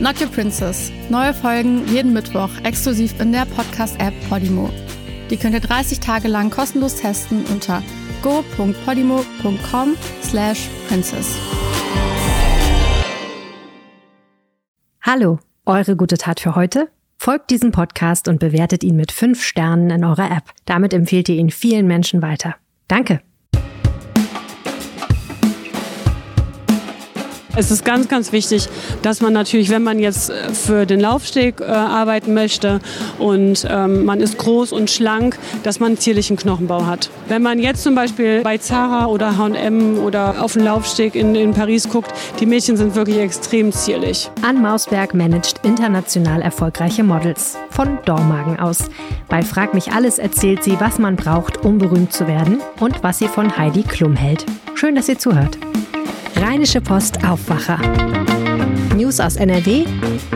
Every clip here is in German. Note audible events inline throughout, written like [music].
Not Your Princess. Neue Folgen jeden Mittwoch exklusiv in der Podcast-App Podimo. Die könnt ihr 30 Tage lang kostenlos testen unter go.podimo.com slash princess. Hallo, eure gute Tat für heute? Folgt diesem Podcast und bewertet ihn mit 5 Sternen in eurer App. Damit empfehlt ihr ihn vielen Menschen weiter. Danke. Es ist ganz, ganz wichtig, dass man natürlich, wenn man jetzt äh, für den Laufsteg äh, arbeiten möchte und ähm, man ist groß und schlank, dass man einen zierlichen Knochenbau hat. Wenn man jetzt zum Beispiel bei Zara oder H&M oder auf dem Laufsteg in, in Paris guckt, die Mädchen sind wirklich extrem zierlich. Ann Mausberg managt international erfolgreiche Models von Dormagen aus. Bei Frag mich alles erzählt sie, was man braucht, um berühmt zu werden und was sie von Heidi Klum hält. Schön, dass ihr zuhört. Rheinische Post Aufwacher. News aus NRW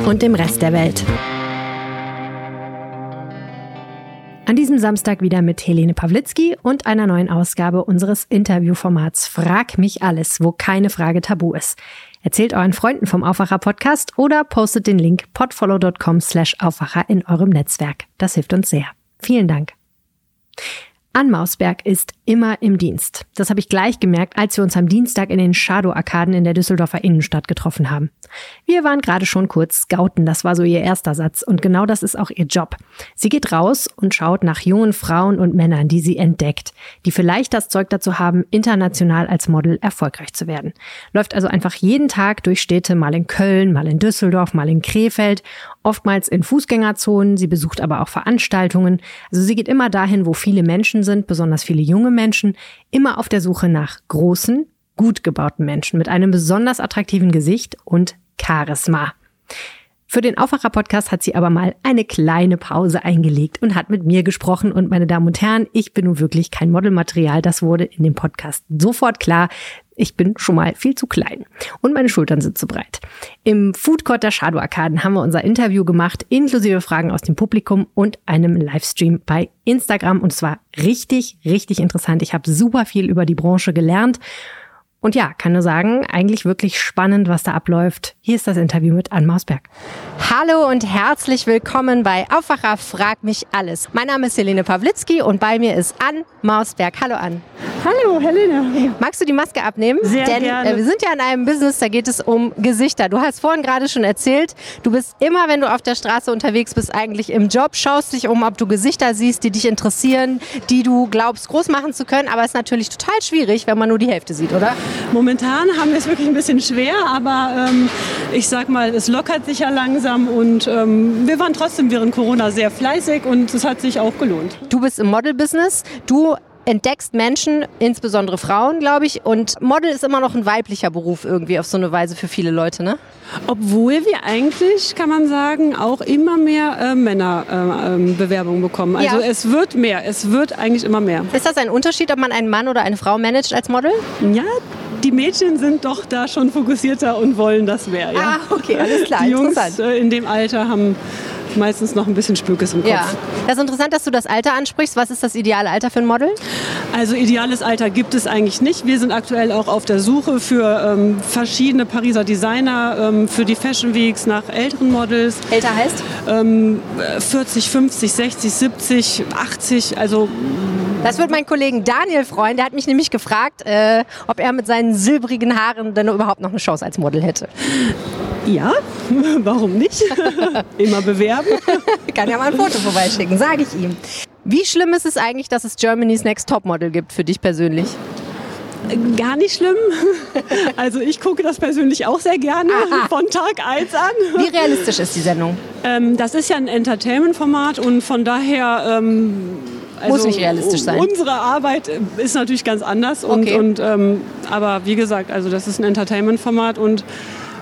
und dem Rest der Welt. An diesem Samstag wieder mit Helene Pawlitzki und einer neuen Ausgabe unseres Interviewformats Frag mich alles, wo keine Frage tabu ist. Erzählt euren Freunden vom Aufwacher Podcast oder postet den Link podfollow.com slash Aufwacher in eurem Netzwerk. Das hilft uns sehr. Vielen Dank. Ann Mausberg ist immer im Dienst. Das habe ich gleich gemerkt, als wir uns am Dienstag in den Shadow-Arkaden in der Düsseldorfer Innenstadt getroffen haben. Wir waren gerade schon kurz scouten, das war so ihr erster Satz und genau das ist auch ihr Job. Sie geht raus und schaut nach jungen Frauen und Männern, die sie entdeckt, die vielleicht das Zeug dazu haben, international als Model erfolgreich zu werden. Läuft also einfach jeden Tag durch Städte, mal in Köln, mal in Düsseldorf, mal in Krefeld, oftmals in Fußgängerzonen, sie besucht aber auch Veranstaltungen. Also sie geht immer dahin, wo viele Menschen sind, besonders viele junge Menschen, immer auf der Suche nach großen, gut gebauten Menschen mit einem besonders attraktiven Gesicht und Charisma. Für den Aufwacher-Podcast hat sie aber mal eine kleine Pause eingelegt und hat mit mir gesprochen. Und meine Damen und Herren, ich bin nun wirklich kein Modelmaterial. Das wurde in dem Podcast sofort klar. Ich bin schon mal viel zu klein und meine Schultern sind zu breit. Im Food Court der Shadow Arkaden haben wir unser Interview gemacht, inklusive Fragen aus dem Publikum und einem Livestream bei Instagram. Und es war richtig, richtig interessant. Ich habe super viel über die Branche gelernt und ja, kann nur sagen, eigentlich wirklich spannend, was da abläuft. Hier ist das Interview mit Ann Mausberg. Hallo und herzlich willkommen bei Aufwacher Frag mich alles. Mein Name ist Helene Pawlitzki und bei mir ist Ann Mausberg. Hallo Ann. Hallo Helene. Magst du die Maske abnehmen? Sehr Denn, gerne. Äh, wir sind ja in einem Business, da geht es um Gesichter. Du hast vorhin gerade schon erzählt, du bist immer, wenn du auf der Straße unterwegs bist, eigentlich im Job, schaust dich um, ob du Gesichter siehst, die dich interessieren, die du glaubst groß machen zu können. Aber es ist natürlich total schwierig, wenn man nur die Hälfte sieht, oder? Momentan haben wir es wirklich ein bisschen schwer, aber ähm, ich sag mal, es lockert sich ja langsam und ähm, wir waren trotzdem während Corona sehr fleißig und es hat sich auch gelohnt. Du bist im Model-Business. Du entdeckst Menschen, insbesondere Frauen, glaube ich. Und Model ist immer noch ein weiblicher Beruf irgendwie auf so eine Weise für viele Leute, ne? Obwohl wir eigentlich, kann man sagen, auch immer mehr äh, Männerbewerbungen äh, Bewerbungen bekommen. Also Ja. es wird mehr, es wird eigentlich immer mehr. Ist das ein Unterschied, ob man einen Mann oder eine Frau managt als Model? Ja, die Mädchen sind doch da schon fokussierter und wollen das mehr. Ja. Ah, okay, alles klar, Die Jungs äh, in dem Alter haben meistens noch ein bisschen Spökes im Kopf. Ja. Das ist interessant, dass du das Alter ansprichst. Was ist das ideale Alter für ein Model? Also ideales Alter gibt es eigentlich nicht. Wir sind aktuell auch auf der Suche für ähm, verschiedene Pariser Designer, ähm, für die Fashion Weeks nach älteren Models. Älter heißt? Ähm, 40, 50, 60, 70, 80. Also Das wird mein Kollegen Daniel freuen. Der hat mich nämlich gefragt, äh, ob er mit seinen silbrigen Haaren denn überhaupt noch eine Chance als Model hätte. Ja, [laughs] warum nicht? [laughs] Immer bewerben. [laughs] Kann ja mal ein Foto vorbeischicken, sage ich ihm. Wie schlimm ist es eigentlich, dass es Germany's Next Topmodel gibt für dich persönlich? Gar nicht schlimm. Also ich gucke das persönlich auch sehr gerne Aha. von Tag 1 an. Wie realistisch ist die Sendung? Ähm, das ist ja ein Entertainment-Format und von daher ähm, Muss nicht realistisch sein. Unsere Arbeit äh, ist natürlich ganz anders. Und, Okay. und, ähm, aber wie gesagt, also das ist ein Entertainment-Format und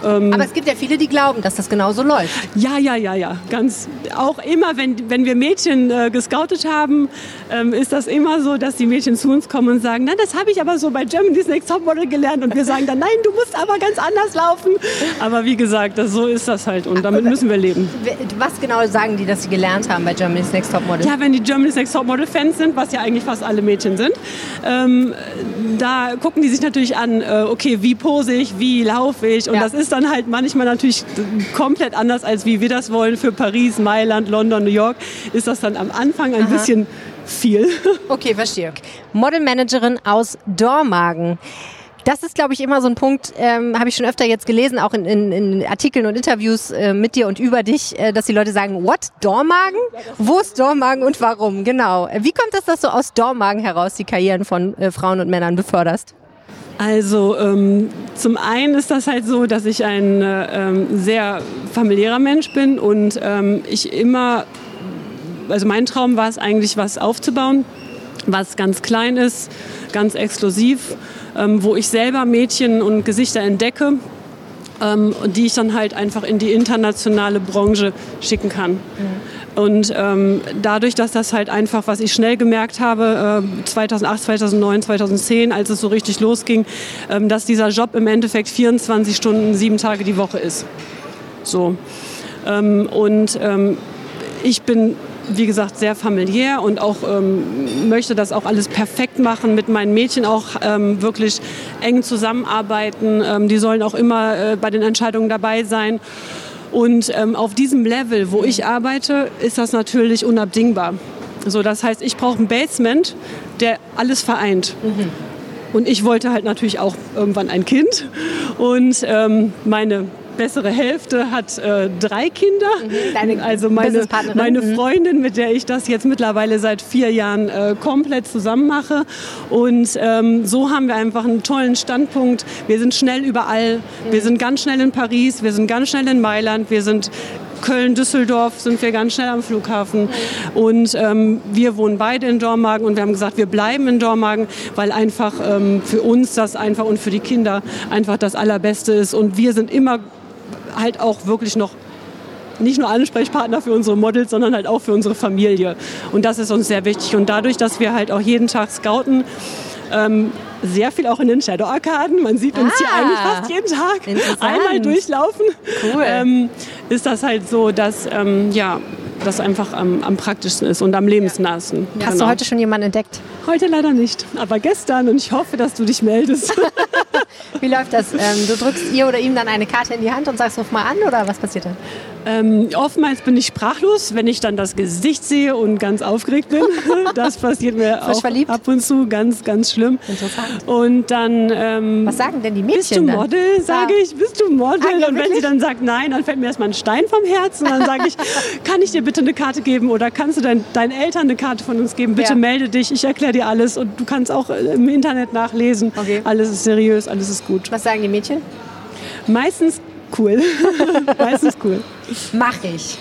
Ähm, Aber es gibt ja viele, die glauben, dass das genauso läuft. Ja, ja, ja, ja. Ganz, auch immer, wenn, wenn wir Mädchen äh, gescoutet haben, ähm, ist das immer so, dass die Mädchen zu uns kommen und sagen, nein, das habe ich aber so bei Germany's Next Topmodel gelernt. Und wir sagen dann, nein, du musst aber ganz anders laufen. Aber wie gesagt, das, so ist das halt und damit müssen wir leben. Was genau sagen die, dass sie gelernt haben bei Germany's Next Topmodel? Ja, wenn die Germany's Next Topmodel Fans sind, was ja eigentlich fast alle Mädchen sind, ähm, da gucken die sich natürlich an, äh, okay, wie pose ich, wie laufe ich. Und Ja. das ist dann halt manchmal natürlich komplett anders, als wie wir das wollen. Für Paris, Mailand, London, New York ist das dann am Anfang ein bisschen viel. [laughs] Okay, verstehe. Modelmanagerin aus Dormagen. Das ist, glaube ich, immer so ein Punkt, ähm, habe ich schon öfter jetzt gelesen, auch in, in, in Artikeln und Interviews äh, mit dir und über dich, äh, dass die Leute sagen, what, Dormagen? Wo ist Dormagen und warum? Genau. Wie kommt es, dass du aus Dormagen heraus die Karrieren von äh, Frauen und Männern beförderst? Also ähm, zum einen ist das halt so, dass ich ein äh, ähm, sehr familiärer Mensch bin und ähm, ich immer, also mein Traum war es eigentlich, was aufzubauen, was ganz klein ist, ganz exklusiv, ähm, wo ich selber Mädchen und Gesichter entdecke ähm, die ich dann halt einfach in die internationale Branche schicken kann. Und ähm, dadurch, dass das halt einfach, was ich schnell gemerkt habe, äh, 2008, 2009, 2010, als es so richtig losging, ähm, dass dieser Job im Endeffekt 24 Stunden, sieben Tage die Woche ist. So. Ähm, und ähm, ich bin, wie gesagt, sehr familiär und auch ähm, möchte das auch alles perfekt machen, mit meinen Mädchen auch ähm, wirklich eng zusammenarbeiten. Ähm, die sollen auch immer äh, bei den Entscheidungen dabei sein. Und ähm, auf diesem Level, wo ich arbeite, ist das natürlich unabdingbar. So, das heißt, ich brauche ein Basement, der alles vereint. Und ich wollte halt natürlich auch irgendwann ein Kind. Und ähm, meine bessere Hälfte hat äh, drei Kinder. Deine also meine, meine Mhm. Freundin, mit der ich das jetzt mittlerweile seit vier Jahren äh, komplett zusammen mache. Und ähm, so haben wir einfach einen tollen Standpunkt. Wir sind schnell überall. Wir sind ganz schnell in Paris, wir sind ganz schnell in Mailand, wir sind Köln, Düsseldorf sind wir ganz schnell am Flughafen. Und ähm, wir wohnen beide in Dormagen und wir haben gesagt, wir bleiben in Dormagen, weil einfach ähm, für uns das einfach und für die Kinder einfach das Allerbeste ist. Und wir sind immer halt auch wirklich noch nicht nur Ansprechpartner für unsere Models, sondern halt auch für unsere Familie. Und das ist uns sehr wichtig. Und dadurch, dass wir halt auch jeden Tag scouten, ähm, sehr viel auch in den Shadow-Arkaden. Man sieht uns hier Ah, eigentlich fast jeden Tag einmal durchlaufen. Cool. Ähm, ist das halt so, dass ähm, ja, das einfach am, am praktischsten ist und am lebensnahsten. Hast Genau. du heute schon jemanden entdeckt? Heute leider nicht, aber gestern und ich hoffe, dass du dich meldest. [laughs] Wie läuft das? Ähm, du drückst ihr oder ihm dann eine Karte in die Hand und sagst, ruf mal an oder was passiert dann? Ähm, oftmals bin ich sprachlos, wenn ich dann das Gesicht sehe und ganz aufgeregt bin. [laughs] Das passiert mir auch verliebt? ab und zu, ganz, ganz schlimm. Interessant. Und dann ähm, Was sagen denn die Mädchen bist du? Model, sage ich, bist du Model? Ah, ja, und wenn wirklich? sie dann sagt nein, dann fällt mir erstmal ein Stein vom Herzen. Dann sage ich, [laughs] kann ich dir bitte eine Karte geben oder kannst du dein, deinen Eltern eine Karte von uns geben? Bitte Ja. melde dich, ich erkläre dir alles und du kannst auch äh, im Internet nachlesen. Okay. Alles ist seriös, alles ist gut. Was sagen die Mädchen? Meistens cool. [laughs] Meistens cool. Mach ich.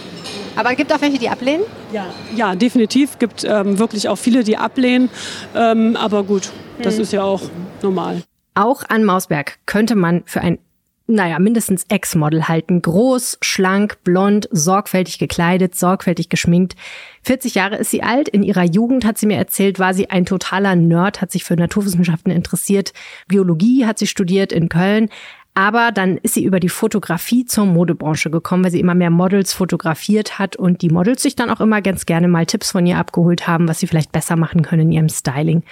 Aber es gibt auch welche, die ablehnen? Ja, ja definitiv. Gibt ähm, wirklich auch viele, die ablehnen. Ähm, aber gut, das Hm. ist ja auch normal. Auch an Mausberg könnte man für ein, naja, mindestens Ex-Model halten. Groß, schlank, blond, sorgfältig gekleidet, sorgfältig geschminkt. 40 Jahre ist sie alt. In ihrer Jugend, hat sie mir erzählt, war sie ein totaler Nerd, hat sich für Naturwissenschaften interessiert. Biologie hat sie studiert in Köln. Aber dann ist sie über die Fotografie zur Modebranche gekommen, weil sie immer mehr Models fotografiert hat und die Models sich dann auch immer ganz gerne mal Tipps von ihr abgeholt haben, was sie vielleicht besser machen können in ihrem Styling.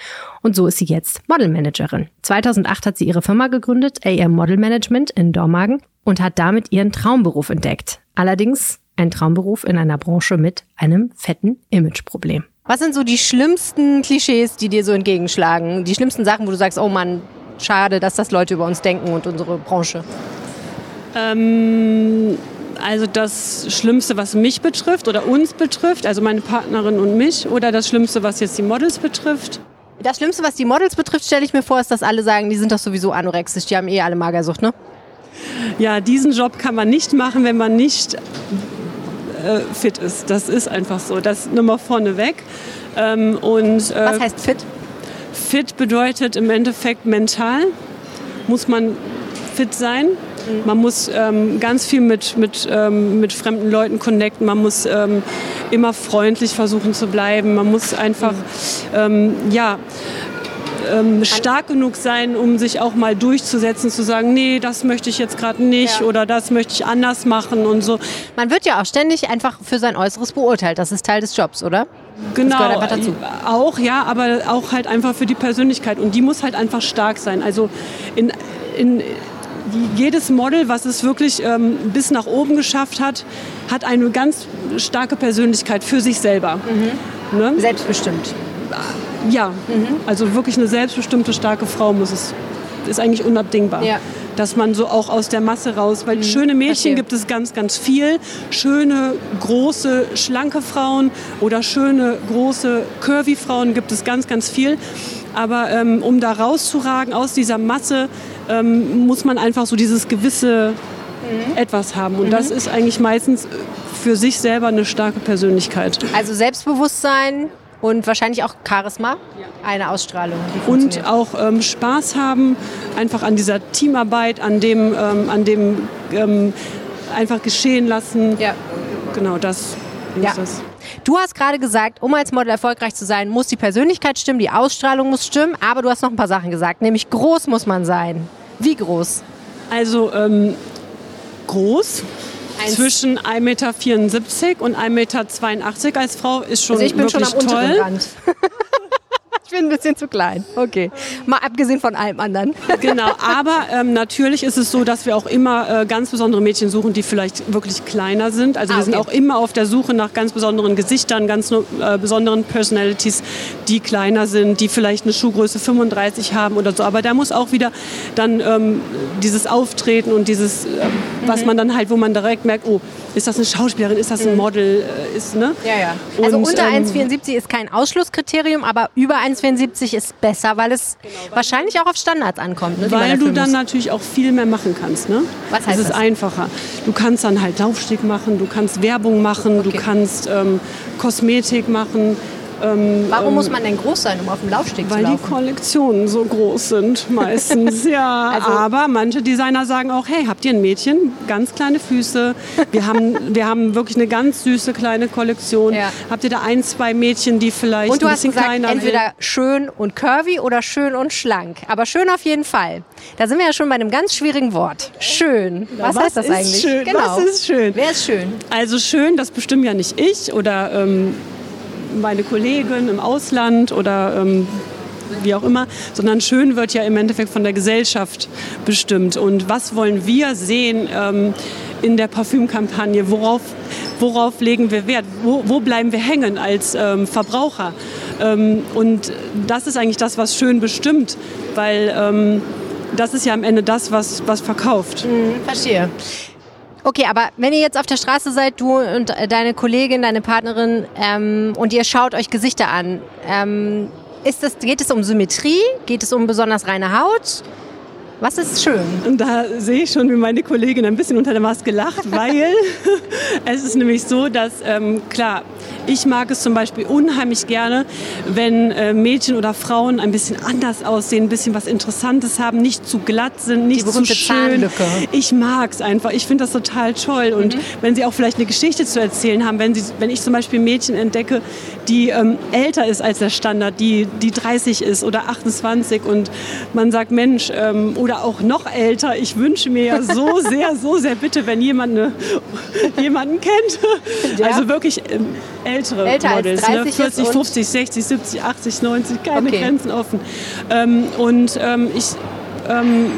Und so ist sie jetzt Modelmanagerin. 2008 hat sie ihre Firma gegründet, AM Model Management in Dormagen und hat damit ihren Traumberuf entdeckt. Allerdings ein Traumberuf in einer Branche mit einem fetten Imageproblem. Was sind so die schlimmsten Klischees, die dir so entgegenschlagen? Die schlimmsten Sachen, wo du sagst, oh Mann, schade, dass das Leute über uns denken und unsere Branche. Ähm, also das Schlimmste, was mich betrifft oder uns betrifft, also meine Partnerin und mich, oder das Schlimmste, was jetzt die Models betrifft. Das Schlimmste, was die Models betrifft, stelle ich mir vor, ist, dass alle sagen, die sind doch sowieso anorexisch, die haben eh alle Magersucht, ne? Ja, diesen Job kann man nicht machen, wenn man nicht äh, fit ist. Das ist einfach so. Das nur mal vorneweg. Ähm, und, äh, Was heißt fit? Fit bedeutet im Endeffekt mental, muss man fit sein. Man muss ähm, ganz viel mit, mit, ähm, mit fremden Leuten connecten. Man muss ähm, immer freundlich versuchen zu bleiben. Man muss einfach, mhm. ja, ähm, stark genug sein, um sich auch mal durchzusetzen, zu sagen, nee, das möchte ich jetzt gerade nicht ja. oder das möchte ich anders machen und so. Man wird ja auch ständig einfach für sein Äußeres beurteilt. Das ist Teil des Jobs, oder? Genau, auch ja, aber auch halt einfach für die Persönlichkeit und die muss halt einfach stark sein. Also in, in jedes Model, was es wirklich ähm, bis nach oben geschafft hat, hat eine ganz starke Persönlichkeit für sich selber. Mhm. Ne? Selbstbestimmt. Ja, mhm. also wirklich eine selbstbestimmte, starke Frau muss es. Ist eigentlich unabdingbar. Ja. Dass man so auch aus der Masse raus, weil mhm. schöne Mädchen Verstehe. gibt es ganz, ganz viel. Schöne, große, schlanke Frauen oder schöne, große, curvy Frauen gibt es ganz, ganz viel. Aber ähm, um da rauszuragen aus dieser Masse, ähm, muss man einfach so dieses gewisse mhm. Etwas haben. Und mhm. das ist eigentlich meistens für sich selber eine starke Persönlichkeit. Also Selbstbewusstsein, und wahrscheinlich auch Charisma, eine Ausstrahlung. und auch ähm, Spaß haben, einfach an dieser Teamarbeit, an dem, ähm, an dem ähm, einfach geschehen lassen. Ja. Genau das ist ja. das. Du hast gerade gesagt, um als Model erfolgreich zu sein, muss die Persönlichkeit stimmen, die Ausstrahlung muss stimmen, aber du hast noch ein paar Sachen gesagt, nämlich groß muss man sein. Wie groß? Also ähm, groß, 1. zwischen 1,74 Meter und 1,82 Meter als Frau ist schon also ich bin wirklich schon am toll. [laughs] ich bin ein bisschen zu klein. Okay. Mal abgesehen von allem anderen. [laughs] genau, aber ähm, natürlich ist es so, dass wir auch immer äh, ganz besondere Mädchen suchen, die vielleicht wirklich kleiner sind. Also ah, wir sind auch immer auf der Suche nach ganz besonderen Gesichtern, ganz äh, besonderen Personalities, die kleiner sind, die vielleicht eine Schuhgröße 35 haben oder so. Aber da muss auch wieder dann ähm, dieses Auftreten und dieses, äh, was mhm. man dann halt, wo man direkt merkt, oh, ist das eine Schauspielerin, ist das ein mhm. Model, äh, ist, ne? Ja, ja. Also und, unter ähm, 1,74 ist kein Ausschlusskriterium, aber über 1,74 ist besser, weil es genau, weil wahrscheinlich auch auf Standards ankommt. Ne, weil du dann natürlich auch viel mehr machen kannst, ne? Was heißt das? ist einfacher. Du kannst dann halt Laufsteg machen, du kannst Werbung machen, okay. du kannst ähm, Kosmetik machen, ähm, Warum ähm, muss man denn groß sein, um auf dem Laufsteg zu laufen? Weil die Kollektionen so groß sind [laughs] meistens, ja. Also, Aber manche Designer sagen auch, hey, habt ihr ein Mädchen? Ganz kleine Füße. Wir haben, [laughs] wir haben wirklich eine ganz süße kleine Kollektion. Ja. Habt ihr da ein, zwei Mädchen, die vielleicht und du ein bisschen hast gesagt, kleiner entweder schön und curvy oder schön und schlank. Aber schön auf jeden Fall. Da sind wir ja schon bei einem ganz schwierigen Wort. Schön. Was, was heißt das eigentlich? Schön? Genau. Was ist schön? Wer ist schön? Also schön, das bestimmen ja nicht ich oder ähm, meine Kollegen im Ausland oder ähm, wie auch immer, sondern schön wird ja im Endeffekt von der Gesellschaft bestimmt. Und was wollen wir sehen ähm, in der Parfümkampagne? Worauf, worauf legen wir Wert? Wo, wo bleiben wir hängen als ähm, Verbraucher? Ähm, und das ist eigentlich das, was schön bestimmt, weil ähm, das ist ja am Ende das, was, was verkauft. Mhm, verstehe. Okay, aber wenn ihr jetzt auf der Straße seid, du und deine Kollegin, deine Partnerin, ähm, und ihr schaut euch Gesichter an, ähm, ist das, geht es um Symmetrie? Geht es um besonders reine Haut? Was ist schön? Und da sehe ich schon, wie meine Kollegin ein bisschen unter der Maske lacht, [laughs] weil [laughs] es ist nämlich so, dass, ähm, klar, ich mag es zum Beispiel unheimlich gerne, wenn äh, Mädchen oder Frauen ein bisschen anders aussehen, ein bisschen was Interessantes haben, nicht zu glatt sind, nicht zu schön. Zahnlücke. Ich mag es einfach. Ich finde das total toll. Und mhm. wenn sie auch vielleicht eine Geschichte zu erzählen haben, wenn, sie, wenn ich zum Beispiel Mädchen entdecke, die ähm, älter ist als der Standard, die, die 30 ist oder 28 und man sagt, Mensch, ähm, oder auch noch älter, ich wünsche mir ja so [laughs] sehr, so sehr bitte, wenn jemand eine, jemanden kennt. Ja. Also wirklich ähm, ältere älter Models, als 30 ne? 40, 50, 60, 70, 80, 90, keine okay. Grenzen offen. Ähm, und ähm, ich ähm,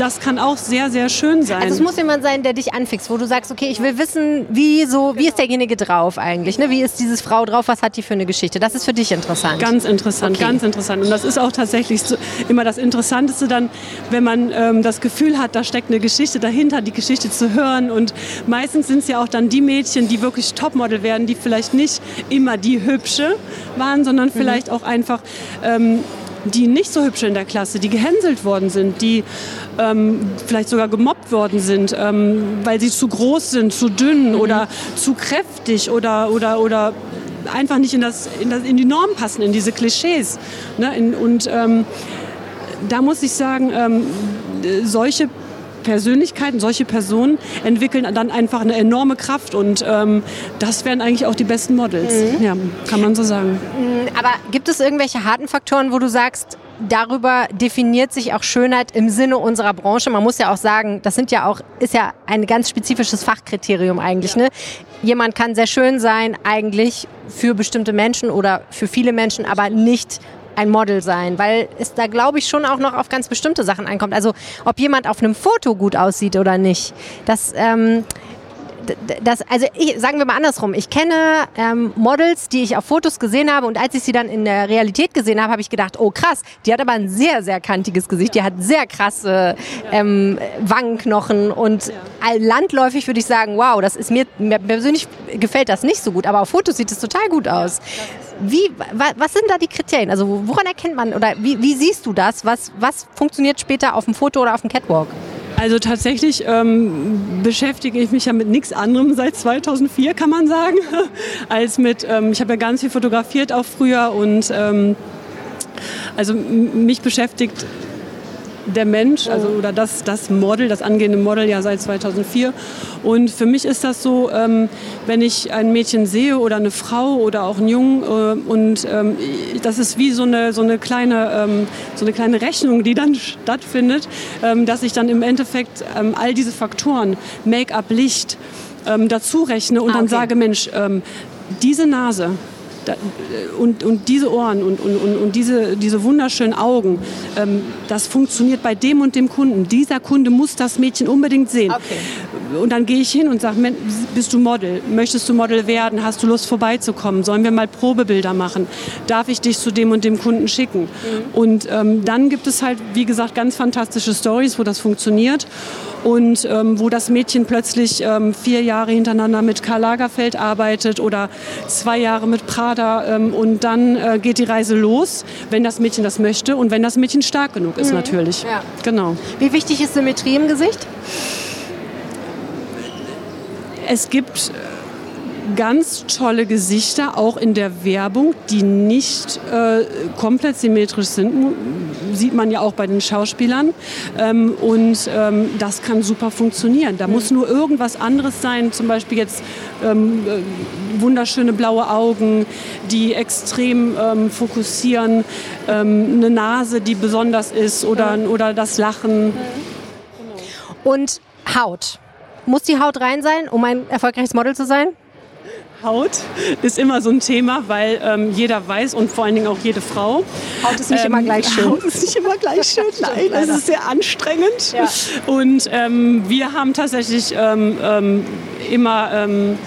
das kann auch sehr, sehr schön sein. Also es muss jemand sein, der dich anfixt, wo du sagst, okay, ich will wissen, wie so, wie ist derjenige drauf eigentlich? Ne? Wie ist diese Frau drauf? Was hat die für eine Geschichte? Das ist für dich interessant. Ganz interessant, okay. ganz interessant. Und das ist auch tatsächlich so, immer das Interessanteste dann, wenn man ähm, das Gefühl hat, da steckt eine Geschichte dahinter, die Geschichte zu hören. Und meistens sind es ja auch dann die Mädchen, die wirklich Topmodel werden, die vielleicht nicht immer die hübsche waren, sondern mhm. vielleicht auch einfach ähm, die nicht so hübsch in der Klasse, die gehänselt worden sind, die ähm, vielleicht sogar gemobbt worden sind, ähm, weil sie zu groß sind, zu dünn mhm. oder zu kräftig oder, oder, oder einfach nicht in, das, in, das, in die Norm passen, in diese Klischees. Ne? In, und ähm, da muss ich sagen, ähm, solche Persönlichkeiten, solche Personen entwickeln dann einfach eine enorme Kraft und ähm, das wären eigentlich auch die besten Models. Mhm. Ja, kann man so sagen. Mhm, aber gibt es irgendwelche harten Faktoren, wo du sagst, darüber definiert sich auch Schönheit im Sinne unserer Branche. Man muss ja auch sagen, das sind ja auch, ist ja ein ganz spezifisches Fachkriterium eigentlich. Ja. Ne? Jemand kann sehr schön sein, eigentlich für bestimmte Menschen oder für viele Menschen, aber nicht ein Model sein, weil es da, glaube ich, schon auch noch auf ganz bestimmte Sachen ankommt. Also ob jemand auf einem Foto gut aussieht oder nicht, das ähm, das, also ich, sagen wir mal andersrum, ich kenne ähm, Models, die ich auf Fotos gesehen habe und als ich sie dann in der Realität gesehen habe, habe ich gedacht, oh krass, die hat aber ein sehr, sehr kantiges Gesicht, die hat sehr krasse ähm, Wangenknochen und landläufig würde ich sagen, wow, das ist mir, mir persönlich gefällt das nicht so gut, aber auf Fotos sieht es total gut aus. Wie, was sind da die Kriterien? Also woran erkennt man oder wie, wie siehst du das? Was, was funktioniert später auf dem Foto oder auf dem Catwalk? Also tatsächlich ähm, beschäftige ich mich ja mit nichts anderem seit 2004, kann man sagen, [laughs] als mit, ähm, ich habe ja ganz viel fotografiert auch früher und ähm, also mich beschäftigt der Mensch, also oh. oder das, das Model, das angehende Model ja seit 2004. Und für mich ist das so, ähm, wenn ich ein Mädchen sehe oder eine Frau oder auch einen Jungen äh, und ähm, das ist wie so eine, so, eine kleine, ähm, so eine kleine Rechnung, die dann [laughs] stattfindet, ähm, dass ich dann im Endeffekt ähm, all diese Faktoren, Make-up, Licht, ähm, dazu rechne und ah, okay. dann sage, Mensch, diese Nase, und, und diese Ohren und, und, und diese, diese wunderschönen Augen, ähm, das funktioniert bei dem und dem Kunden. Dieser Kunde muss das Mädchen unbedingt sehen. Okay. Und dann gehe ich hin und sage, bist du Model? Möchtest du Model werden? Hast du Lust vorbeizukommen? Sollen wir mal Probebilder machen? Darf ich dich zu dem und dem Kunden schicken? Mhm. Und ähm, dann gibt es halt, wie gesagt, ganz fantastische Stories, wo das funktioniert und ähm, wo das Mädchen plötzlich ähm, vier Jahre hintereinander mit Karl Lagerfeld arbeitet oder zwei Jahre mit Prada ähm, und dann äh, geht die Reise los, wenn das Mädchen das möchte und wenn das Mädchen stark genug ist mhm. natürlich. Ja. Genau. Wie wichtig ist Symmetrie im Gesicht? Es gibt ganz tolle Gesichter, auch in der Werbung, die nicht äh, komplett symmetrisch sind. Sieht man ja auch bei den Schauspielern. Ähm, und ähm, das kann super funktionieren. Da muss nur irgendwas anderes sein, zum Beispiel jetzt ähm, äh, wunderschöne blaue Augen, die extrem ähm, fokussieren, ähm, eine Nase, die besonders ist oder, oder das Lachen. Und Haut. Muss die Haut rein sein, um ein erfolgreiches Model zu sein? Haut ist immer so ein Thema, weil ähm, jeder weiß und vor allen Dingen auch jede Frau. Haut ist nicht ähm, immer gleich schön. Haut ist nicht immer gleich [laughs] schön. Nein, das ist sehr anstrengend. Ja. Und ähm, wir haben tatsächlich ähm, ähm, immer ähm,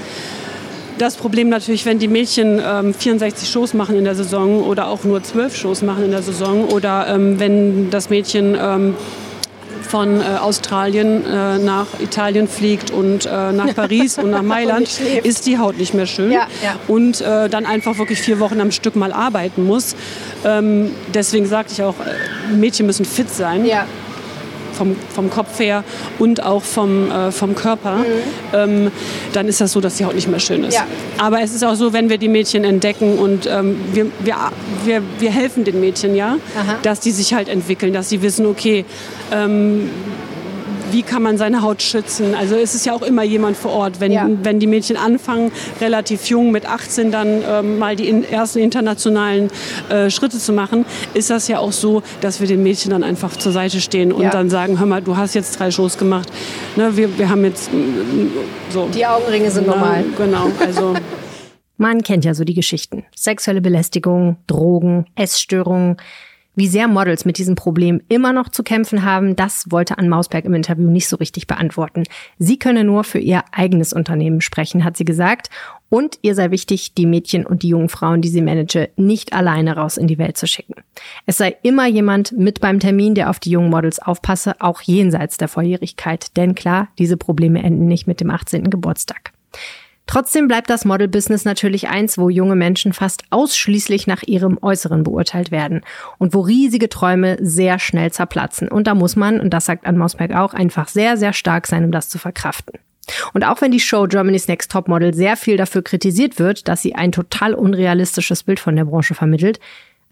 das Problem natürlich, wenn die Mädchen ähm, 64 Shows machen in der Saison oder auch nur 12 Shows machen in der Saison oder ähm, wenn das Mädchen ähm, von äh, Australien äh, nach Italien fliegt und äh, nach [laughs] Paris und nach Mailand, ist die Haut nicht mehr schön. Ja, ja. Und äh, dann einfach wirklich vier Wochen am Stück mal arbeiten muss. Ähm, deswegen sagte ich auch, äh, Mädchen müssen fit sein. Ja vom, vom Kopf her und auch vom, äh, vom Körper, mhm. ähm, dann ist das so, dass die Haut nicht mehr schön ist. Ja. Aber es ist auch so, wenn wir die Mädchen entdecken und ähm, wir, wir, wir, wir helfen den Mädchen ja, Aha. dass die sich halt entwickeln, dass sie wissen, okay, ähm, wie kann man seine Haut schützen. Also es ist ja auch immer jemand vor Ort. Wenn, ja. wenn die Mädchen anfangen, relativ jung mit 18 dann ähm, mal die in, ersten internationalen äh, Schritte zu machen, ist das ja auch so, dass wir den Mädchen dann einfach zur Seite stehen und ja. dann sagen, hör mal, du hast jetzt drei Shows gemacht. Ne, wir, wir haben jetzt so. Die Augenringe sind Na, normal. Genau, also. [laughs] Man kennt ja so die Geschichten. Sexuelle Belästigung, Drogen, Essstörungen. Wie sehr Models mit diesem Problem immer noch zu kämpfen haben, das wollte Ann Mausberg im Interview nicht so richtig beantworten. Sie könne nur für ihr eigenes Unternehmen sprechen, hat sie gesagt. Und ihr sei wichtig, die Mädchen und die jungen Frauen, die sie manage, nicht alleine raus in die Welt zu schicken. Es sei immer jemand mit beim Termin, der auf die jungen Models aufpasse, auch jenseits der Volljährigkeit. Denn klar, diese Probleme enden nicht mit dem 18. Geburtstag. Trotzdem bleibt das Model-Business natürlich eins, wo junge Menschen fast ausschließlich nach ihrem Äußeren beurteilt werden und wo riesige Träume sehr schnell zerplatzen. Und da muss man, und das sagt Ann Mausberg auch, einfach sehr, sehr stark sein, um das zu verkraften. Und auch wenn die Show Germany's Next Topmodel sehr viel dafür kritisiert wird, dass sie ein total unrealistisches Bild von der Branche vermittelt,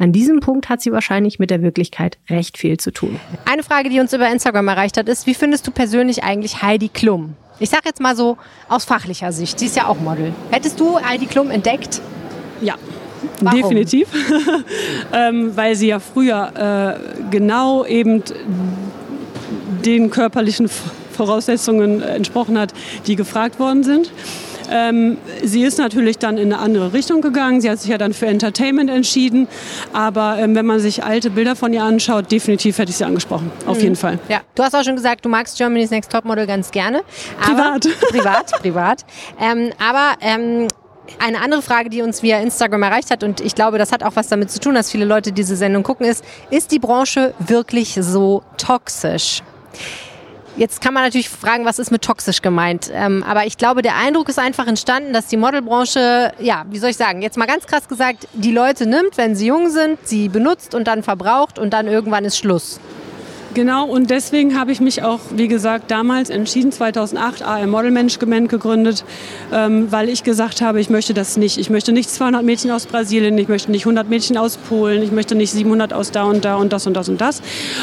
An diesem Punkt hat sie wahrscheinlich mit der Wirklichkeit recht viel zu tun. Eine Frage, die uns über Instagram erreicht hat, ist, wie findest du persönlich eigentlich Heidi Klum? Ich sage jetzt mal so aus fachlicher Sicht, sie ist ja auch Model. Hättest du Heidi Klum entdeckt? Ja. Warum? Definitiv, [laughs] ähm, weil sie ja früher äh, genau eben den körperlichen Voraussetzungen entsprochen hat, die gefragt worden sind. Ähm, sie ist natürlich dann in eine andere Richtung gegangen. Sie hat sich ja dann für Entertainment entschieden. Aber ähm, wenn man sich alte Bilder von ihr anschaut, definitiv hätte ich sie angesprochen. Auf mhm. jeden Fall. Ja, du hast auch schon gesagt, du magst Germany's Next Topmodel ganz gerne. privat. [laughs] Privat, privat. Ähm, aber ähm, eine andere Frage, die uns via Instagram erreicht hat, und ich glaube, das hat auch was damit zu tun, dass viele Leute diese Sendung gucken, ist, ist die Branche wirklich so toxisch? Jetzt kann man natürlich fragen, was ist mit toxisch gemeint? Ähm, aber ich glaube, der Eindruck ist einfach entstanden, dass die Modelbranche, ja, wie soll ich sagen, jetzt mal ganz krass gesagt, die Leute nimmt, wenn sie jung sind, sie benutzt und dann verbraucht und dann irgendwann ist Schluss. Genau, und deswegen habe ich mich auch, wie gesagt, damals entschieden, 2008 AM Model Management gegründet, ähm, weil ich gesagt habe, ich möchte das nicht. Ich möchte nicht 200 Mädchen aus Brasilien, ich möchte nicht 100 Mädchen aus Polen, ich möchte nicht 700 aus da und da und das und das und das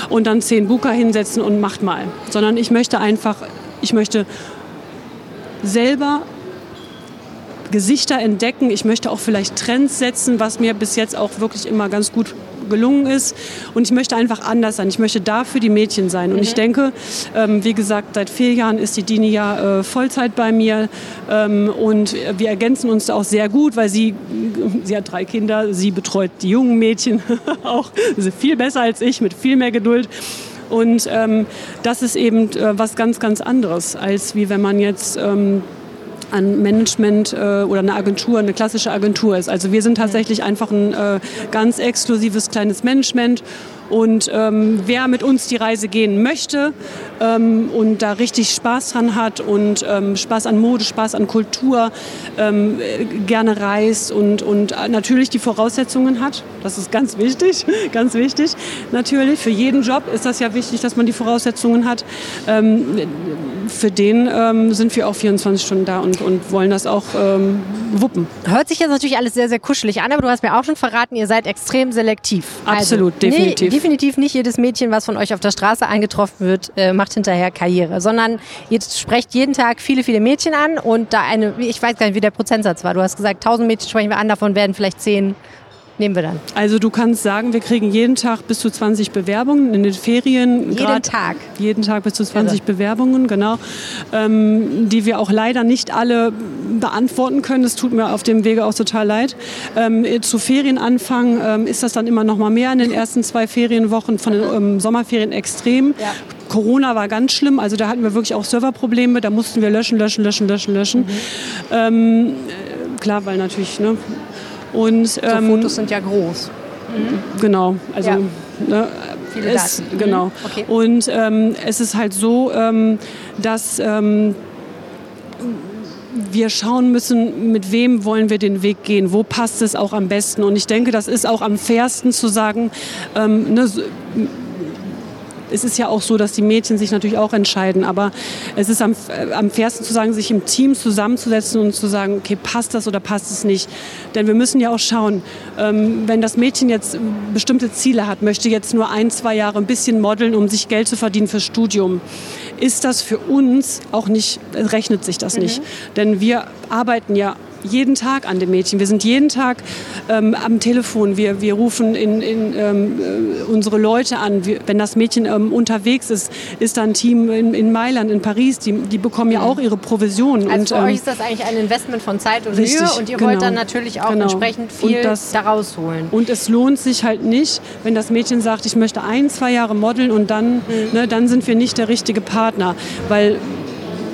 und dann 10 Booker hinsetzen und macht mal. Sondern ich möchte einfach, ich möchte selber Gesichter entdecken. Ich möchte auch vielleicht Trends setzen, was mir bis jetzt auch wirklich immer ganz gut gelungen ist. Und ich möchte einfach anders sein. Ich möchte da für die Mädchen sein. Und mhm. ich denke, ähm, wie gesagt, seit vier Jahren ist die Dini ja äh, Vollzeit bei mir. Ähm, und wir ergänzen uns auch sehr gut, weil sie, [laughs] sie hat drei Kinder, sie betreut die jungen Mädchen [laughs] auch viel besser als ich, mit viel mehr Geduld. Und ähm, das ist eben äh, was ganz, ganz anderes, als wie wenn man jetzt ähm, an Management äh, oder eine Agentur, eine klassische Agentur ist. Also wir sind tatsächlich einfach ein äh, ganz exklusives kleines Management und ähm, wer mit uns die Reise gehen möchte ähm, und da richtig Spaß dran hat und ähm, Spaß an Mode, Spaß an Kultur, ähm, gerne reist und, und natürlich die Voraussetzungen hat, das ist ganz wichtig, [laughs] ganz wichtig. Natürlich, für jeden Job ist das ja wichtig, dass man die Voraussetzungen hat. Ähm, für den ähm, sind wir auch 24 Stunden da und, und wollen das auch wuppen. Hört sich jetzt natürlich alles sehr, sehr kuschelig an, aber du hast mir auch schon verraten, ihr seid extrem selektiv. Absolut, also, definitiv. Nee, definitiv nicht jedes Mädchen, was von euch auf der Straße eingetroffen wird, äh, macht hinterher Karriere, sondern ihr sprecht jeden Tag viele, viele Mädchen an und da eine, ich weiß gar nicht, wie der Prozentsatz war. Du hast gesagt, 1000 Mädchen sprechen wir an, davon werden vielleicht 10 nehmen wir dann? Also du kannst sagen, wir kriegen jeden Tag bis zu 20 Bewerbungen in den Ferien. Jeden Tag? Jeden Tag bis zu 20 also. Bewerbungen, genau. Ähm, die wir auch leider nicht alle beantworten können. Das tut mir auf dem Wege auch total leid. Ähm, zu Ferienanfang ähm, ist das dann immer noch mal mehr in den ersten zwei Ferienwochen, von den ähm, Sommerferien extrem. Ja. Corona war ganz schlimm, also da hatten wir wirklich auch Serverprobleme, da mussten wir löschen, löschen, löschen, löschen, löschen. Mhm. Ähm, klar, weil natürlich ne, und, so ähm, Fotos sind ja groß. Mhm. Genau, also ja. ne, Viele es, Daten. Genau. Mhm. Okay. Und ähm, es ist halt so, ähm, dass ähm, wir schauen müssen, mit wem wollen wir den Weg gehen, wo passt es auch am besten. Und ich denke, das ist auch am fairsten zu sagen, ähm, ne, es ist ja auch so, dass die Mädchen sich natürlich auch entscheiden, aber es ist am, äh, am fairsten zu sagen, sich im Team zusammenzusetzen und zu sagen, okay, passt das oder passt es nicht. Denn wir müssen ja auch schauen, ähm, wenn das Mädchen jetzt bestimmte Ziele hat, möchte jetzt nur ein, zwei Jahre ein bisschen modeln, um sich Geld zu verdienen fürs Studium, ist das für uns auch nicht, rechnet sich das mhm. nicht. Denn wir arbeiten ja jeden Tag an dem Mädchen. Wir sind jeden Tag ähm, am Telefon. Wir, wir rufen in, in, ähm, äh, unsere Leute an. Wir, wenn das Mädchen ähm, unterwegs ist, ist da ein Team in, in Mailand, in Paris. Die, die bekommen ja auch ihre Provision. Also und, für euch ähm, ist das eigentlich ein Investment von Zeit und richtig, Mühe und ihr genau, wollt dann natürlich auch genau. entsprechend viel das, daraus holen. Und es lohnt sich halt nicht, wenn das Mädchen sagt, ich möchte ein, zwei Jahre modeln und dann, mhm. ne, dann sind wir nicht der richtige Partner. Weil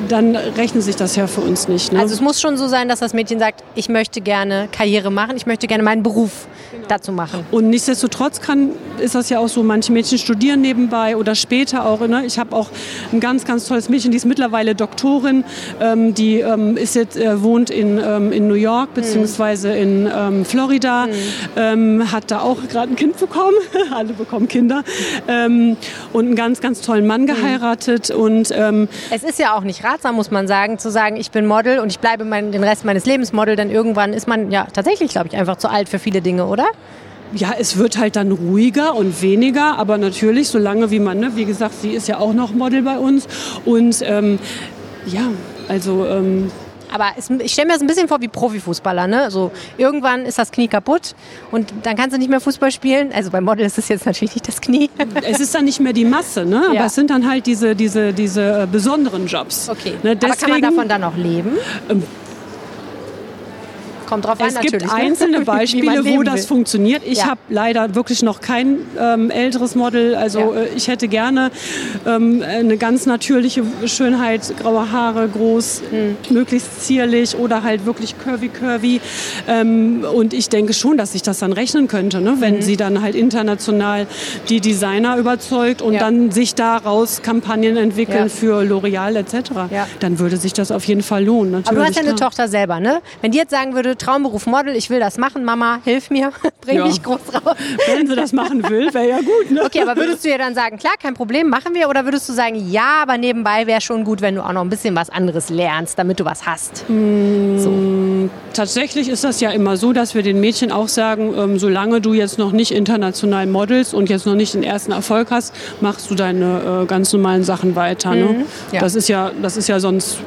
dann rechnet sich das ja für uns nicht. Ne? Also es muss schon so sein, dass das Mädchen sagt, ich möchte gerne Karriere machen, ich möchte gerne meinen Beruf genau. dazu machen. Und nichtsdestotrotz kann, ist das ja auch so, manche Mädchen studieren nebenbei oder später auch. Ne? Ich habe auch ein ganz, ganz tolles Mädchen, die ist mittlerweile Doktorin, ähm, die ähm, ist jetzt, äh, wohnt in, ähm, in New York hm. beziehungsweise in ähm, Florida, mhm. hat da auch gerade ein Kind bekommen, [laughs] alle bekommen Kinder ähm, und einen ganz, ganz tollen Mann hm. geheiratet. Mhm. Und, es ist ja auch nicht ratsam, muss man sagen, zu sagen, ich bin Model und ich bleibe mein, den Rest meines Lebens Model, denn irgendwann ist man ja tatsächlich, glaube ich, einfach zu alt für viele Dinge, oder? ja, es wird halt dann ruhiger und weniger, aber natürlich, solange wie man, ne, wie gesagt, sie ist ja auch noch Model bei uns und ähm, ja, also ähm, aber es, ich stelle mir das ein bisschen vor wie Profifußballer. Ne? So, irgendwann ist das Knie kaputt und dann kannst du nicht mehr Fußball spielen. Also beim Model ist es jetzt natürlich nicht das Knie. [laughs] es ist dann nicht mehr die Masse, ne? aber Ja. es sind dann halt diese, diese, diese äh, besonderen Jobs. Okay. Ne? Aber kann man davon dann auch leben? Ähm, Kommt drauf an, Es natürlich. gibt ne? einzelne [laughs] Beispiele, wo das will. funktioniert. Ich Ja. habe leider wirklich noch kein ähm, älteres Model. Also Ja. äh, ich hätte gerne ähm, eine ganz natürliche Schönheit, graue Haare, groß, Hm. möglichst zierlich oder halt wirklich curvy, curvy. Ähm, und ich denke schon, dass sich das dann rechnen könnte, ne? Mhm. wenn sie dann halt international die Designer überzeugt und Ja. dann sich daraus Kampagnen entwickeln für L'Oreal etc. Dann würde sich das auf jeden Fall lohnen. Natürlich, Aber du hast ja eine klar. Tochter selber, ne? Wenn die jetzt sagen würde, Traumberuf Model, ich will das machen, Mama, hilf mir, [laughs] bring Ja. mich groß raus. Wenn sie das machen will, wäre ja gut. Ne? Okay, aber würdest du ihr dann sagen, klar, kein Problem, machen wir? Oder würdest du sagen, ja, aber nebenbei wäre schon gut, wenn du auch noch ein bisschen was anderes lernst, damit du was hast? Tatsächlich ist das ja immer so, dass wir den Mädchen auch sagen, ähm, solange du jetzt noch nicht international modelst und jetzt noch nicht den ersten Erfolg hast, machst du deine äh, ganz normalen Sachen weiter. Ne? Mhm. ja. Das ist ja, das ist ja sonst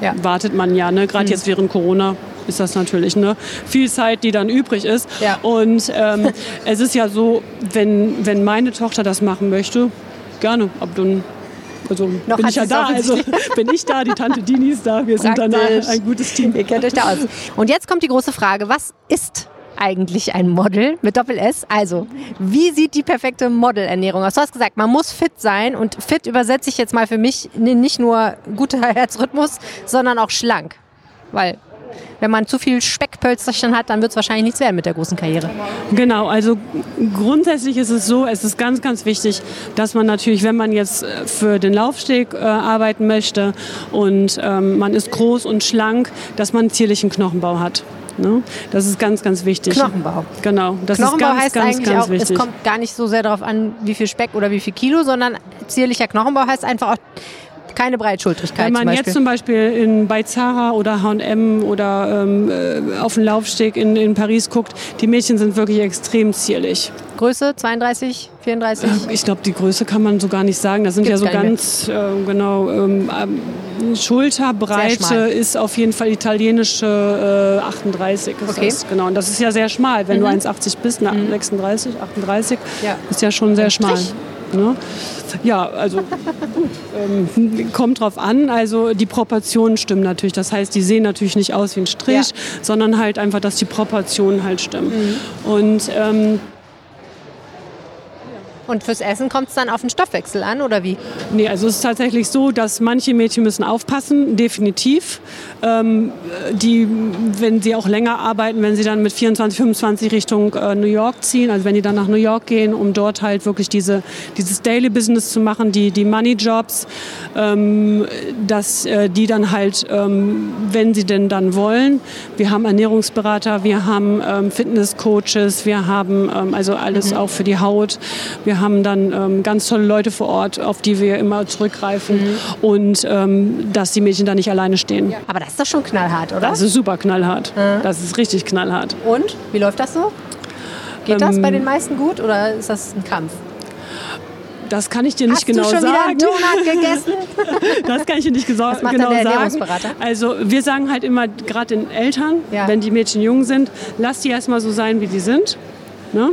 Ja. wartet man ja. Ne? Gerade jetzt während Corona ist das natürlich ne? viel Zeit, die dann übrig ist. Ja. Und ähm, [laughs] es ist ja so, wenn, wenn meine Tochter das machen möchte, gerne. Ab dann also Noch bin ich ja da, also [laughs] bin ich da, die Tante Dini ist da, wir sind Praktisch. ein gutes Team. Ihr kennt euch da aus. Und jetzt kommt die große Frage, was ist eigentlich ein Model mit Doppel-S? Also, wie sieht die perfekte Modelernährung aus? Du hast gesagt, man muss fit sein und fit übersetze ich jetzt mal für mich nicht nur guter [laughs] Herzrhythmus, sondern auch schlank. Weil, wenn man zu viel Speckpölsterchen hat, dann wird es wahrscheinlich nichts werden mit der großen Karriere. Genau, also grundsätzlich ist es so, es ist ganz, ganz wichtig, dass man natürlich, wenn man jetzt äh, für den Laufsteg äh, arbeiten möchte und ähm, man ist groß und schlank, dass man einen zierlichen Knochenbau hat. Ne? Das ist ganz, ganz wichtig. Knochenbau. Genau, das Knochenbau ist ganz, heißt ganz, eigentlich ganz auch, wichtig. es kommt gar nicht so sehr darauf an, wie viel Speck oder wie viel Kilo, sondern zierlicher Knochenbau heißt einfach auch keine Breitschultrigkeit Wenn man zum jetzt zum Beispiel in, bei Zara oder H&M oder ähm, äh, auf den Laufsteg in, in Paris guckt, die Mädchen sind wirklich extrem zierlich. Größe 32, 34? Ich glaube, die Größe kann man so gar nicht sagen. Das sind Gibt's ja so ganz äh, genau ähm, ähm, Schulterbreite ist auf jeden Fall italienische äh, 38 ist Okay. das genau. Und das ist ja sehr schmal, wenn du 1,80 bist, na, 36, 38 Ja. ist ja schon sehr schmal. Ne? Ja, also gut, ähm, kommt drauf an. Also die Proportionen stimmen natürlich. Das heißt, die sehen natürlich nicht aus wie ein Strich, Ja. sondern halt einfach, dass die Proportionen halt stimmen. Mhm. Und ähm, Und fürs Essen kommt es dann auf den Stoffwechsel an, oder wie? Nee, also es ist tatsächlich so, dass manche Mädchen müssen aufpassen, definitiv. Ähm, die, wenn sie auch länger arbeiten, wenn sie dann mit 24, 25 Richtung äh, New York ziehen, also wenn die dann nach New York gehen, um dort halt wirklich diese, dieses Daily Business zu machen, die, die Money Jobs, ähm, dass äh, die dann halt, ähm, wenn sie denn dann wollen, wir haben Ernährungsberater, wir haben ähm, Fitnesscoaches, wir haben ähm, also alles auch für die Haut. Wir haben dann ähm, ganz tolle Leute vor Ort, auf die wir immer zurückgreifen und ähm, dass die Mädchen da nicht alleine stehen. Aber das ist doch schon knallhart, oder? Das ist super knallhart. Das ist richtig knallhart. Und? Wie läuft das so? Geht das Ähm, bei den meisten gut oder ist das ein Kampf? Das kann ich dir nicht Hast genau du schon wieder einen sagen. Donut gegessen? [laughs] Das kann ich dir nicht genau sagen. Also wir sagen halt immer, gerade den Eltern, Ja. wenn die Mädchen jung sind, lass die erstmal so sein, wie die sind. Ne?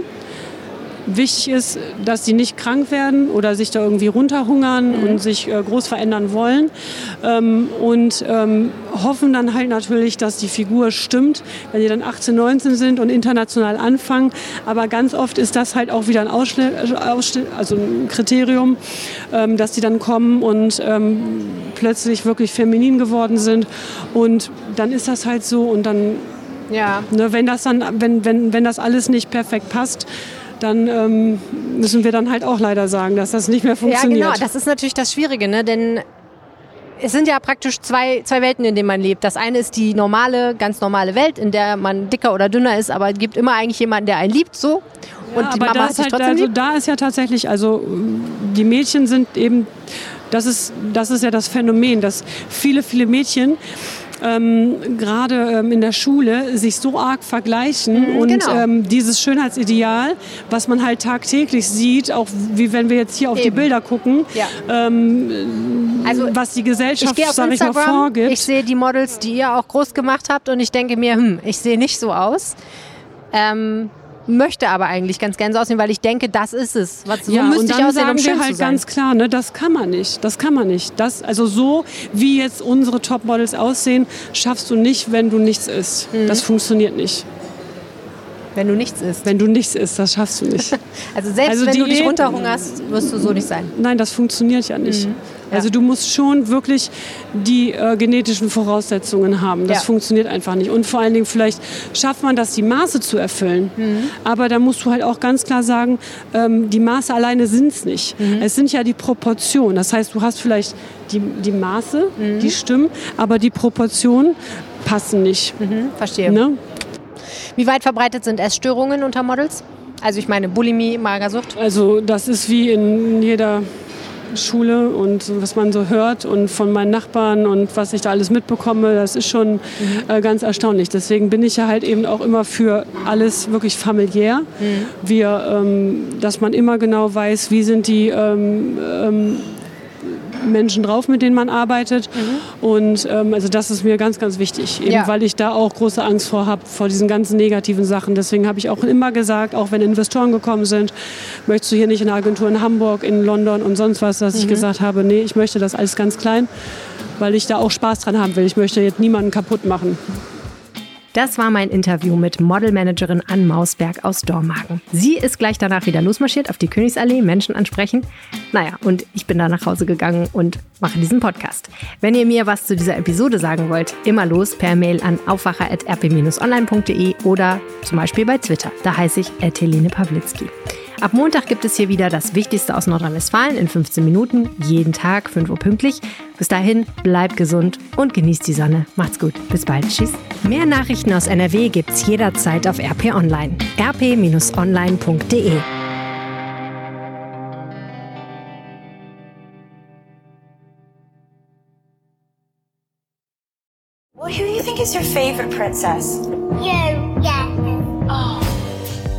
Wichtig ist, dass sie nicht krank werden oder sich da irgendwie runterhungern Mhm. und sich äh, groß verändern wollen. Ähm, und ähm, hoffen dann halt natürlich, dass die Figur stimmt, wenn die dann 18, 19 sind und international anfangen. Aber ganz oft ist das halt auch wieder ein Ausschnitt, Ausschnitt, also ein Kriterium, ähm, dass die dann kommen und ähm, plötzlich wirklich feminin geworden sind. Und dann ist das halt so und dann Ja. Ne, wenn, das dann, wenn, wenn, wenn das alles nicht perfekt passt, dann ähm, müssen wir dann halt auch leider sagen, dass das nicht mehr Ja, funktioniert. genau. Das ist natürlich das Schwierige, ne? Denn es sind ja praktisch zwei, zwei Welten, in denen man lebt. Das eine ist die normale, ganz normale Welt, in der man dicker oder dünner ist, aber es gibt immer eigentlich jemanden, der einen liebt, so. Und die aber Mama da ist, halt, also, lieb. da ist ja tatsächlich, also die Mädchen sind eben, das ist, das ist ja das Phänomen, dass viele, viele Mädchen ähm, gerade ähm, in der Schule sich so arg vergleichen Mhm, und genau. ähm, dieses Schönheitsideal, was man halt tagtäglich sieht, auch wie wenn wir jetzt hier auf die Eben. Bilder gucken, Ja. ähm, Also was die ich Gesellschaft, auf sag ich mal, Instagram, vorgibt. ich sehe die Models, die ihr auch groß gemacht habt und ich denke mir, hm, ich sehe nicht so aus. Ähm, möchte aber eigentlich ganz gerne so aussehen, weil ich denke, das ist es. Was, so ja, müsste und ich dann aussehen, um sagen schön wir halt ganz klar, ne, das kann man nicht. Das kann man nicht. Das, also so wie jetzt unsere Topmodels aussehen, schaffst du nicht, wenn du nichts isst. Mhm. Das funktioniert nicht. Wenn du nichts isst. Wenn du nichts isst, das schaffst du nicht. [laughs] Also selbst Also wenn du dich runterhungerst, wirst du so nicht sein. Nein, das funktioniert ja nicht. Mhm. Also du musst schon wirklich die äh, genetischen Voraussetzungen haben. Das Ja. funktioniert einfach nicht. Und vor allen Dingen vielleicht schafft man das, die Maße zu erfüllen. Mhm. Aber da musst du halt auch ganz klar sagen, ähm, die Maße alleine sind es nicht. Mhm. Es sind ja die Proportionen. Das heißt, du hast vielleicht die, die Maße, Mhm. die stimmen, aber die Proportionen passen nicht. Verstehe. Ne? Wie weit verbreitet sind Essstörungen unter Models? Also ich meine Bulimie, Magersucht. Also das ist wie in jeder Schule und was man so hört und von meinen Nachbarn und was ich da alles mitbekomme, das ist schon äh, ganz erstaunlich. Deswegen bin ich ja halt eben auch immer für alles wirklich familiär. Wir, ähm, dass man immer genau weiß, wie sind die ähm, ähm, Menschen drauf, mit denen man arbeitet. Und ähm, also das ist mir ganz, ganz wichtig, eben Ja. weil ich da auch große Angst vor habe, vor diesen ganzen negativen Sachen. Deswegen habe ich auch immer gesagt, auch wenn Investoren gekommen sind, möchtest du hier nicht in einer Agentur in Hamburg, in London und sonst was, dass ich gesagt habe, nee, ich möchte das alles ganz klein, weil ich da auch Spaß dran haben will. Ich möchte jetzt niemanden kaputt machen. Das war mein Interview mit Modelmanagerin Ann Mausberg aus Dormagen. Sie ist gleich danach wieder losmarschiert auf die Königsallee, Menschen ansprechen. Naja, und ich bin da nach Hause gegangen und mache diesen Podcast. Wenn ihr mir was zu dieser Episode sagen wollt, immer los per Mail an aufwacher.rp-online.de oder zum Beispiel bei Twitter. Da heiße ich Helene Pawlitzki. Ab Montag gibt es hier wieder das Wichtigste aus Nordrhein-Westfalen in 15 Minuten, jeden Tag, 5 Uhr pünktlich. Bis dahin, bleibt gesund und genießt die Sonne. Macht's gut. Bis bald. Tschüss. Mehr Nachrichten aus NRW gibt's jederzeit auf RP Online. rp-online.de Well, who do you think is your favorite princess? You, yeah.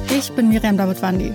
Ich bin Miriam Davidwandi